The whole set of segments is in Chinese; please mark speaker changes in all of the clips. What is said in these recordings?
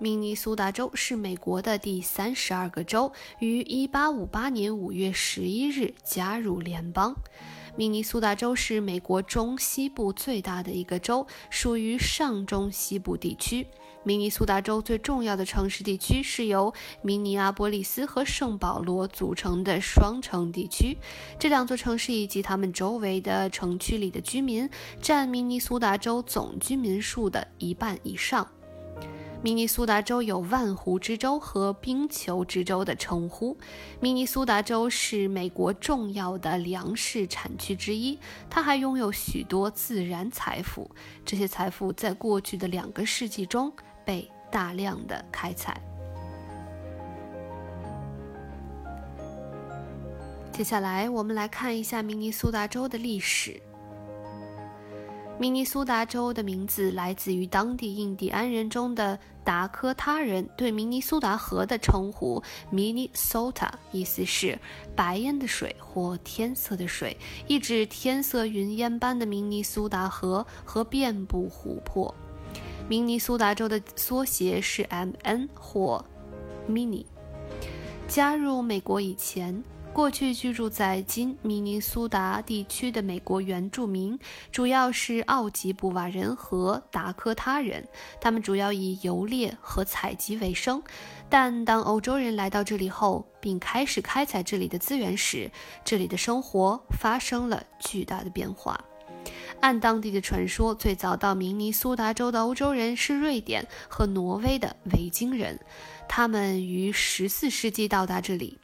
Speaker 1: 明尼苏达州是美国的第三十二个州，于1858年5月11日加入联邦。明尼苏达州是美国中西部最大的一个州，属于上中西部地区。明尼苏达州最重要的城市地区是由明尼阿波利斯和圣保罗组成的双城地区。这两座城市以及他们周围的城区里的居民占明尼苏达州总居民数的一半以上。明尼苏达州有“万湖之州”和“冰球之州”的称呼。明尼苏达州是美国重要的粮食产区之一，它还拥有许多自然财富。这些财富在过去的两个世纪中被大量的开采。接下来，我们来看一下明尼苏达州的历史。明尼苏达州的名字来自于当地印第安人中的达科他人对明尼苏达河的称呼，Minnesota，意思是白烟的水或天色的水，意指天色云烟般的明尼苏达河和遍布湖泊。明尼苏达州的缩写是 MN 或 Mini。加入美国以前。过去居住在今明尼苏达地区的美国原住民主要是奥吉布瓦人和达科他人，他们主要以游猎和采集为生。但当欧洲人来到这里后，并开始开采这里的资源时，这里的生活发生了巨大的变化。按当地的传说，最早到明尼苏达州的欧洲人是瑞典和挪威的维京人，他们于14世纪到达这里。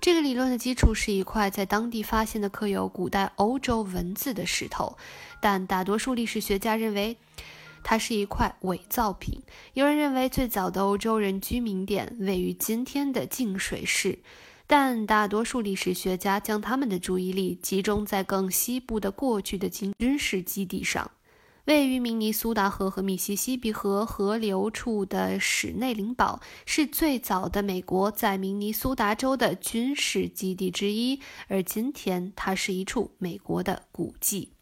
Speaker 1: 这个理论的基础是一块在当地发现的刻有古代欧洲文字的石头，但大多数历史学家认为它是一块伪造品。有人认为最早的欧洲人居民点位于今天的净水市，但大多数历史学家将他们的注意力集中在更西部的过去的军事基地上。位于明尼苏达河和密西西比河河流处的史内林堡是最早的美国在明尼苏达州的军事基地之一，而今天它是一处美国的古迹。